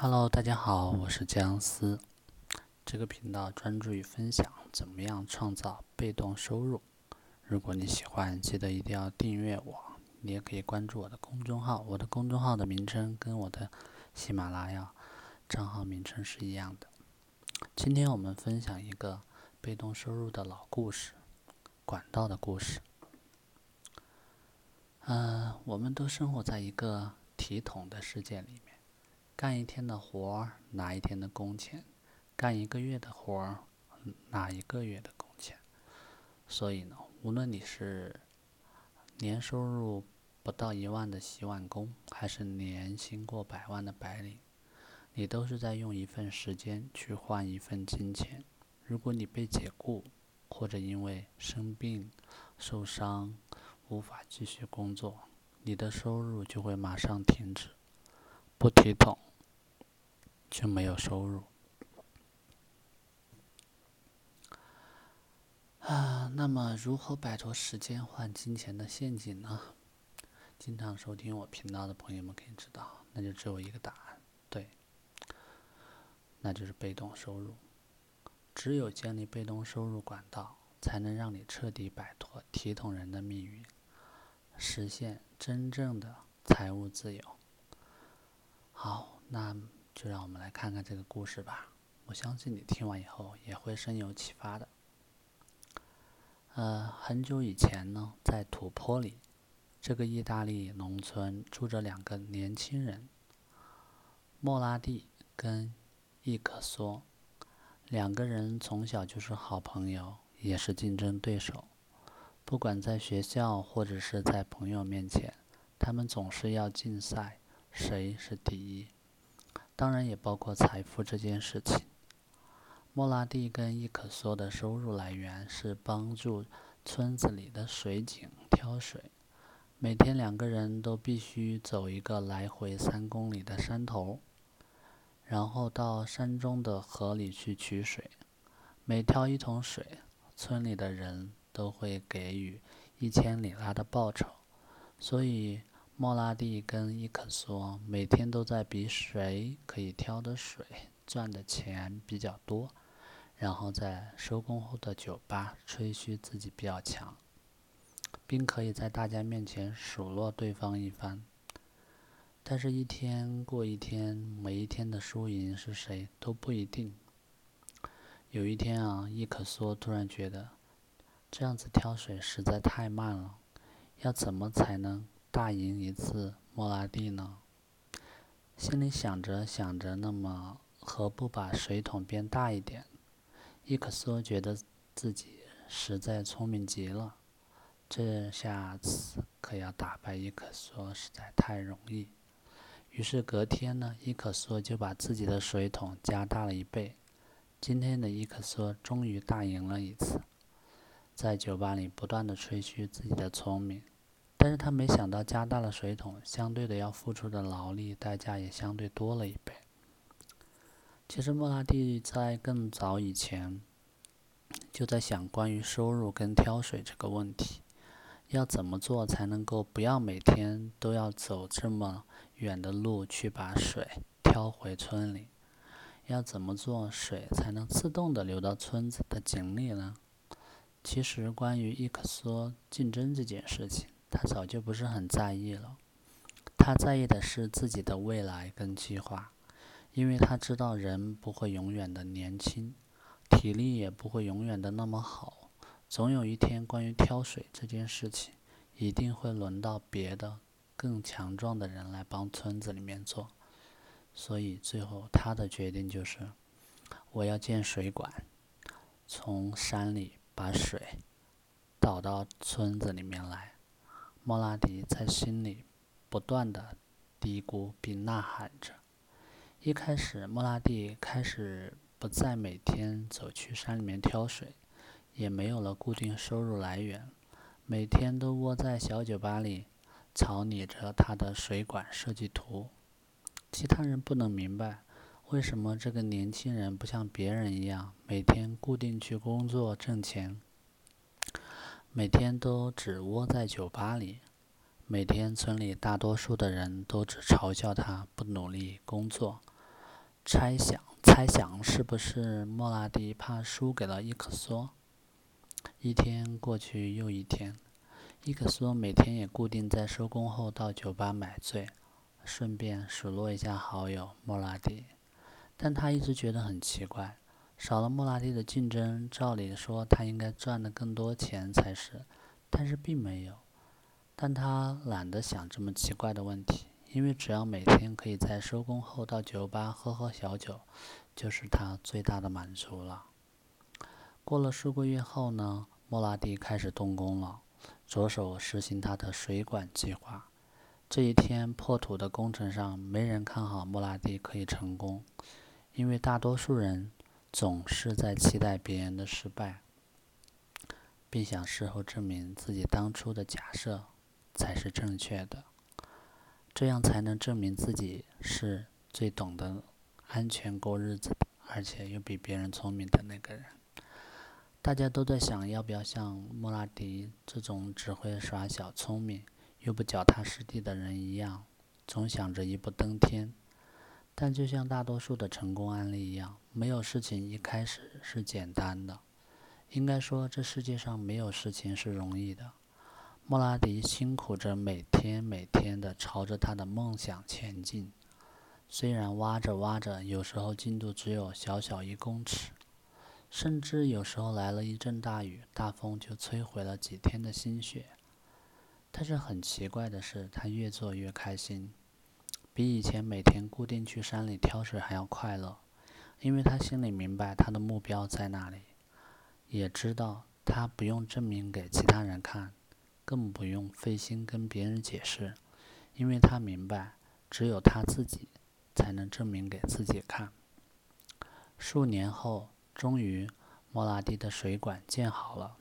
Hello，大家好，我是姜思。这个频道专注于分享怎么样创造被动收入。如果你喜欢，记得一定要订阅我。你也可以关注我的公众号，我的公众号的名称跟我的喜马拉雅账号名称是一样的。今天我们分享一个被动收入的老故事——管道的故事。嗯，我们都生活在一个体统的世界里。干一天的活儿拿一天的工钱，干一个月的活儿拿一个月的工钱。所以呢，无论你是年收入不到一万的洗碗工，还是年薪过百万的白领，你都是在用一份时间去换一份金钱。如果你被解雇，或者因为生病、受伤无法继续工作，你的收入就会马上停止，不提统。就没有收入啊。那么，如何摆脱时间换金钱的陷阱呢？经常收听我频道的朋友们可以知道，那就只有一个答案，对，那就是被动收入。只有建立被动收入管道，才能让你彻底摆脱体统人的命运，实现真正的财务自由。好，那。就让我们来看看这个故事吧。我相信你听完以后也会深有启发的。呃，很久以前呢，在土坡里，这个意大利农村住着两个年轻人，莫拉蒂跟伊可索。两个人从小就是好朋友，也是竞争对手。不管在学校或者是在朋友面前，他们总是要竞赛，谁是第一。当然也包括财富这件事情。莫拉蒂跟伊可说的收入来源是帮助村子里的水井挑水，每天两个人都必须走一个来回三公里的山头，然后到山中的河里去取水。每挑一桶水，村里的人都会给予一千里拉的报酬，所以。莫拉蒂跟伊可说每天都在比谁可以挑的水赚的钱比较多，然后在收工后的酒吧吹嘘自己比较强，并可以在大家面前数落对方一番。但是，一天过一天，每一天的输赢是谁都不一定。有一天啊，伊可说突然觉得这样子挑水实在太慢了，要怎么才能？大赢一次莫拉蒂呢？心里想着想着，那么何不把水桶变大一点？伊可索觉得自己实在聪明极了，这下子可要打败伊可索实在太容易。于是隔天呢，伊可索就把自己的水桶加大了一倍。今天的伊可索终于大赢了一次，在酒吧里不断的吹嘘自己的聪明。但是他没想到，加大了水桶，相对的要付出的劳力代价也相对多了一倍。其实莫拉蒂在更早以前就在想关于收入跟挑水这个问题，要怎么做才能够不要每天都要走这么远的路去把水挑回村里？要怎么做水才能自动的流到村子的井里呢？其实关于伊克索竞争这件事情。他早就不是很在意了，他在意的是自己的未来跟计划，因为他知道人不会永远的年轻，体力也不会永远的那么好，总有一天关于挑水这件事情，一定会轮到别的更强壮的人来帮村子里面做，所以最后他的决定就是，我要建水管，从山里把水导到村子里面来。莫拉蒂在心里不断的嘀咕并呐喊着。一开始，莫拉蒂开始不再每天走去山里面挑水，也没有了固定收入来源，每天都窝在小酒吧里草拟着他的水管设计图。其他人不能明白，为什么这个年轻人不像别人一样每天固定去工作挣钱。每天都只窝在酒吧里，每天村里大多数的人都只嘲笑他不努力工作，猜想，猜想是不是莫拉蒂怕输给了伊克索？一天过去又一天，伊克索每天也固定在收工后到酒吧买醉，顺便数落一下好友莫拉蒂。但他一直觉得很奇怪，少了莫拉蒂的竞争，照理说他应该赚的更多钱才是，但是并没有。但他懒得想这么奇怪的问题，因为只要每天可以在收工后到酒吧喝喝小酒，就是他最大的满足了。过了数个月后呢，莫拉蒂开始动工了，着手实行他的水管计划。这一天破土的工程上，没人看好莫拉蒂可以成功，因为大多数人总是在期待别人的失败，并想事后证明自己当初的假设。才是正确的，这样才能证明自己是最懂得安全过日子，而且又比别人聪明的那个人。大家都在想，要不要像莫拉迪这种只会耍小聪明又不脚踏实地的人一样，总想着一步登天。但就像大多数的成功案例一样，没有事情一开始是简单的。应该说，这世界上没有事情是容易的。莫拉迪辛苦着，每天每天的朝着他的梦想前进。虽然挖着挖着，有时候进度只有小小一公尺，甚至有时候来了一阵大雨，大风就摧毁了几天的心血。但是很奇怪的是，他越做越开心，比以前每天固定去山里挑水还要快乐，因为他心里明白他的目标在哪里，也知道他不用证明给其他人看。更不用费心跟别人解释，因为他明白，只有他自己才能证明给自己看。数年后，终于，莫拉蒂的水管建好了。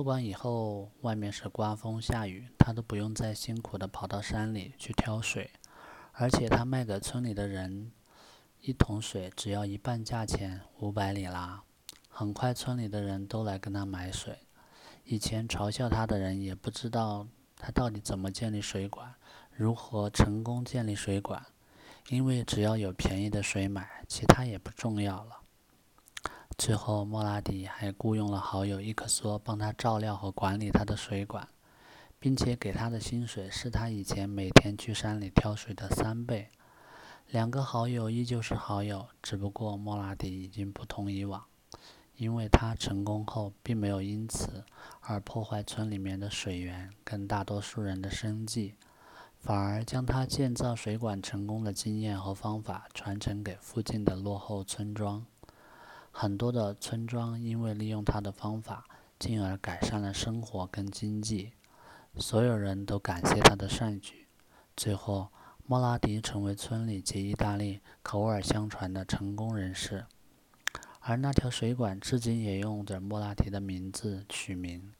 不管以后外面是刮风下雨，他都不用再辛苦的跑到山里去挑水，而且他卖给村里的人一桶水只要一半价钱，五百里拉。很快，村里的人都来跟他买水。以前嘲笑他的人也不知道他到底怎么建立水管，如何成功建立水管，因为只要有便宜的水买，其他也不重要了。最后，莫拉蒂还雇佣了好友伊克索帮他照料和管理他的水管，并且给他的薪水是他以前每天去山里挑水的三倍。两个好友依旧是好友，只不过莫拉迪已经不同以往。因为他成功后，并没有因此而破坏村里面的水源跟大多数人的生计，反而将他建造水管成功的经验和方法传承给附近的落后村庄。很多的村庄因为利用他的方法，进而改善了生活跟经济。所有人都感谢他的善举。最后，莫拉迪成为村里及意大利口耳相传的成功人士。而那条水管至今也用着莫拉迪的名字取名，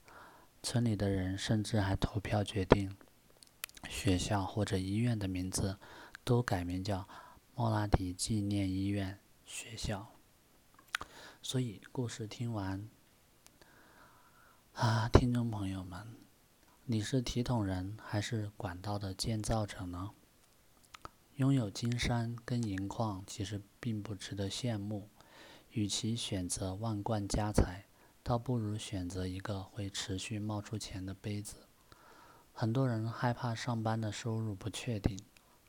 村里的人甚至还投票决定，学校或者医院的名字都改名叫莫拉迪纪念医院学校。所以故事听完，啊，听众朋友们，你是体统人还是管道的建造者呢？拥有金山跟银矿，其实并不值得羡慕。与其选择万贯家财，倒不如选择一个会持续冒出钱的杯子。很多人害怕上班的收入不确定，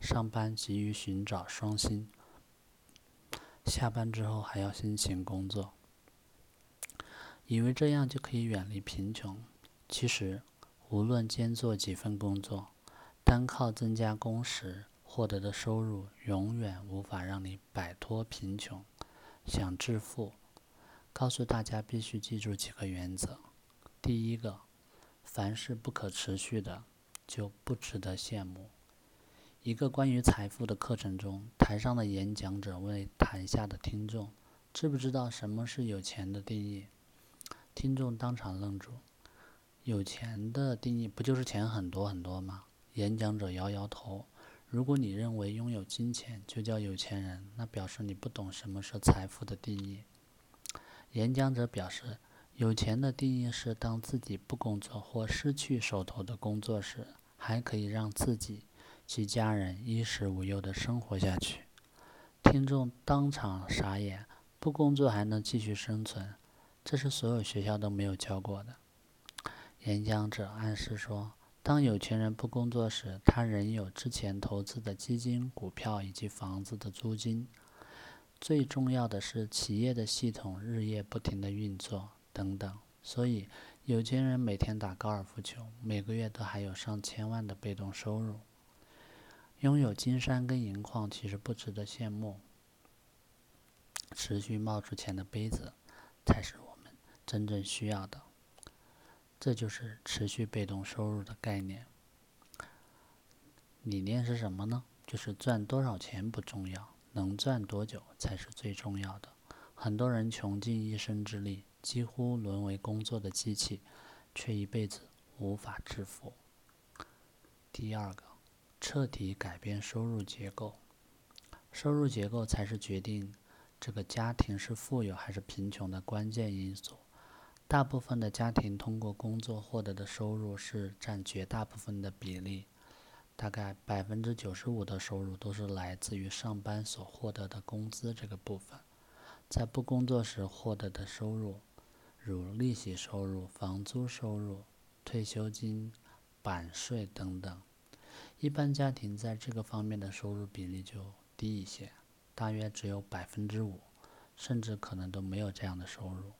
上班急于寻找双薪，下班之后还要辛勤工作，以为这样就可以远离贫穷。其实，无论兼做几份工作，单靠增加工时获得的收入，永远无法让你摆脱贫穷。想致富，告诉大家必须记住几个原则。第一个，凡是不可持续的，就不值得羡慕。一个关于财富的课程中，台上的演讲者问台下的听众：“知不知道什么是有钱的定义？”听众当场愣住。有钱的定义不就是钱很多很多吗？演讲者摇摇头。如果你认为拥有金钱就叫有钱人，那表示你不懂什么是财富的定义。演讲者表示，有钱的定义是当自己不工作或失去手头的工作时，还可以让自己及家人衣食无忧的生活下去。听众当场傻眼，不工作还能继续生存，这是所有学校都没有教过的。演讲者暗示说，当有钱人不工作时，他仍有之前投资的基金、股票以及房子的租金。最重要的是，企业的系统日夜不停的运作等等。所以，有钱人每天打高尔夫球，每个月都还有上千万的被动收入。拥有金山跟银矿其实不值得羡慕，持续冒出钱的杯子才是我们真正需要的。这就是持续被动收入的概念。理念是什么呢？就是赚多少钱不重要，能赚多久才是最重要的。很多人穷尽一生之力，几乎沦为工作的机器，却一辈子无法致富。第二个，彻底改变收入结构。收入结构才是决定这个家庭是富有还是贫穷的关键因素。大部分的家庭通过工作获得的收入是占绝大部分的比例，大概百分之九十五的收入都是来自于上班所获得的工资这个部分。在不工作时获得的收入，如利息收入、房租收入、退休金、版税等等，一般家庭在这个方面的收入比例就低一些，大约只有百分之五，甚至可能都没有这样的收入。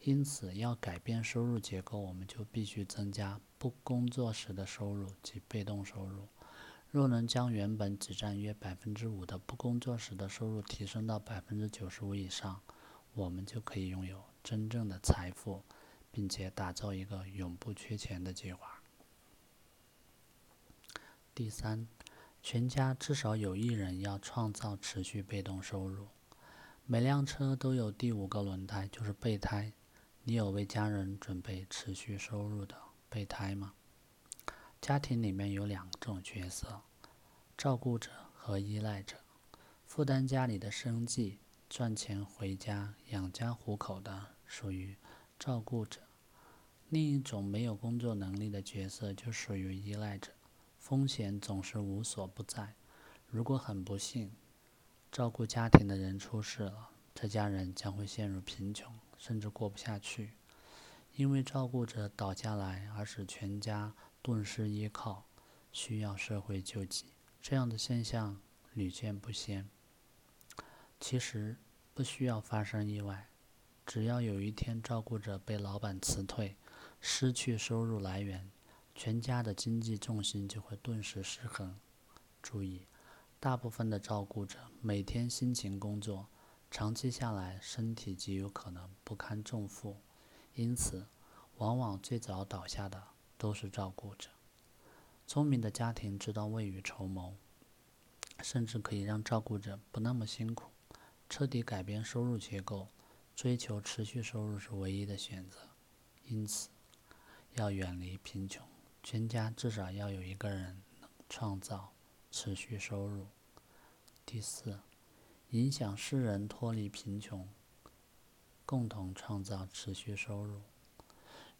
因此，要改变收入结构，我们就必须增加不工作时的收入及被动收入。若能将原本只占约百分之五的不工作时的收入提升到百分之九十五以上，我们就可以拥有真正的财富，并且打造一个永不缺钱的计划。第三，全家至少有一人要创造持续被动收入。每辆车都有第五个轮胎，就是备胎。你有为家人准备持续收入的备胎吗？家庭里面有两种角色：照顾者和依赖者。负担家里的生计、赚钱回家养家糊口的属于照顾者；另一种没有工作能力的角色就属于依赖者。风险总是无所不在。如果很不幸，照顾家庭的人出事了，这家人将会陷入贫穷。甚至过不下去，因为照顾者倒下来，而使全家顿失依靠，需要社会救济。这样的现象屡见不鲜。其实不需要发生意外，只要有一天照顾者被老板辞退，失去收入来源，全家的经济重心就会顿时失衡。注意，大部分的照顾者每天辛勤工作。长期下来，身体极有可能不堪重负，因此，往往最早倒下的都是照顾者。聪明的家庭知道未雨绸缪，甚至可以让照顾者不那么辛苦。彻底改变收入结构，追求持续收入是唯一的选择。因此，要远离贫穷，全家至少要有一个人创造持续收入。第四。影响世人脱离贫穷，共同创造持续收入。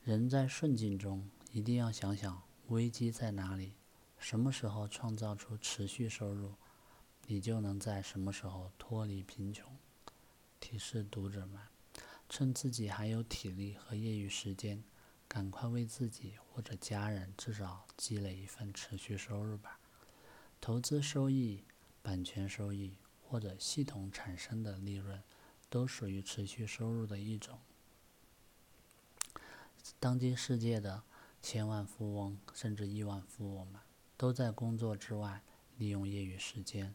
人在顺境中一定要想想危机在哪里，什么时候创造出持续收入，你就能在什么时候脱离贫穷。提示读者们，趁自己还有体力和业余时间，赶快为自己或者家人至少积累一份持续收入吧。投资收益、版权收益。或者系统产生的利润，都属于持续收入的一种。当今世界的千万富翁甚至亿万富翁们，都在工作之外利用业余时间，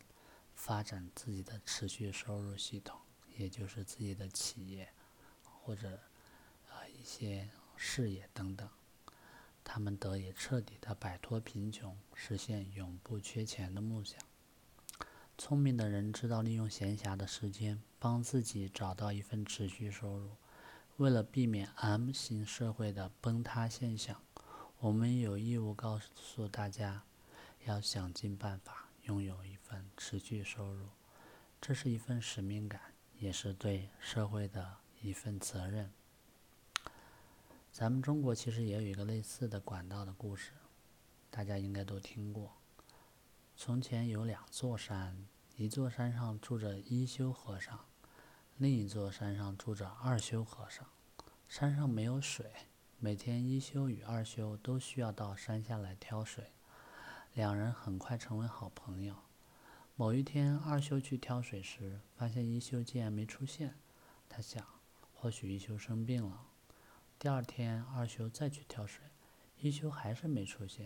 发展自己的持续收入系统，也就是自己的企业或者啊一些事业等等，他们得以彻底的摆脱贫穷，实现永不缺钱的梦想。聪明的人知道利用闲暇的时间帮自己找到一份持续收入。为了避免 M 型社会的崩塌现象，我们有义务告诉大家，要想尽办法拥有一份持续收入。这是一份使命感，也是对社会的一份责任。咱们中国其实也有一个类似的管道的故事，大家应该都听过。从前有两座山，一座山上住着一休和尚，另一座山上住着二休和尚。山上没有水，每天一休与二休都需要到山下来挑水。两人很快成为好朋友。某一天，二休去挑水时，发现一休竟然没出现。他想，或许一休生病了。第二天，二休再去挑水，一休还是没出现。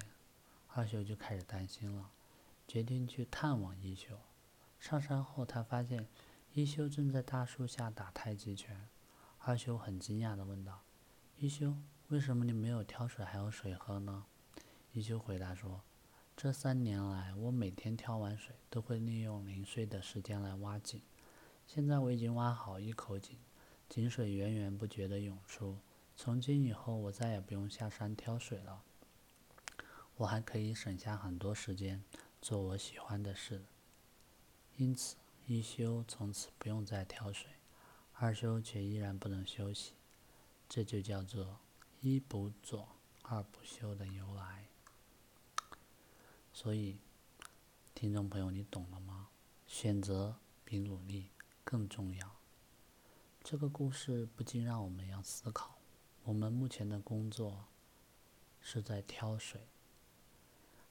二休就开始担心了，决定去探望一休。上山后，他发现一休正在大树下打太极拳。二休很惊讶地问道：“一休，为什么你没有挑水还有水喝呢？”一休回答说：“这三年来，我每天挑完水都会利用零碎的时间来挖井。现在我已经挖好一口井，井水源源不绝地涌出。从今以后，我再也不用下山挑水了。我还可以省下很多时间做我喜欢的事。因此，一休从此不用再挑水。”二休却依然不能休息，这就叫做一不做二不休的由来。所以，听众朋友，你懂了吗？选择比努力更重要。这个故事不禁让我们要思考：我们目前的工作是在挑水，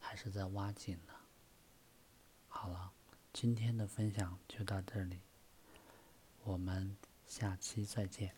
还是在挖井呢？好了，今天的分享就到这里，我们。下期再见。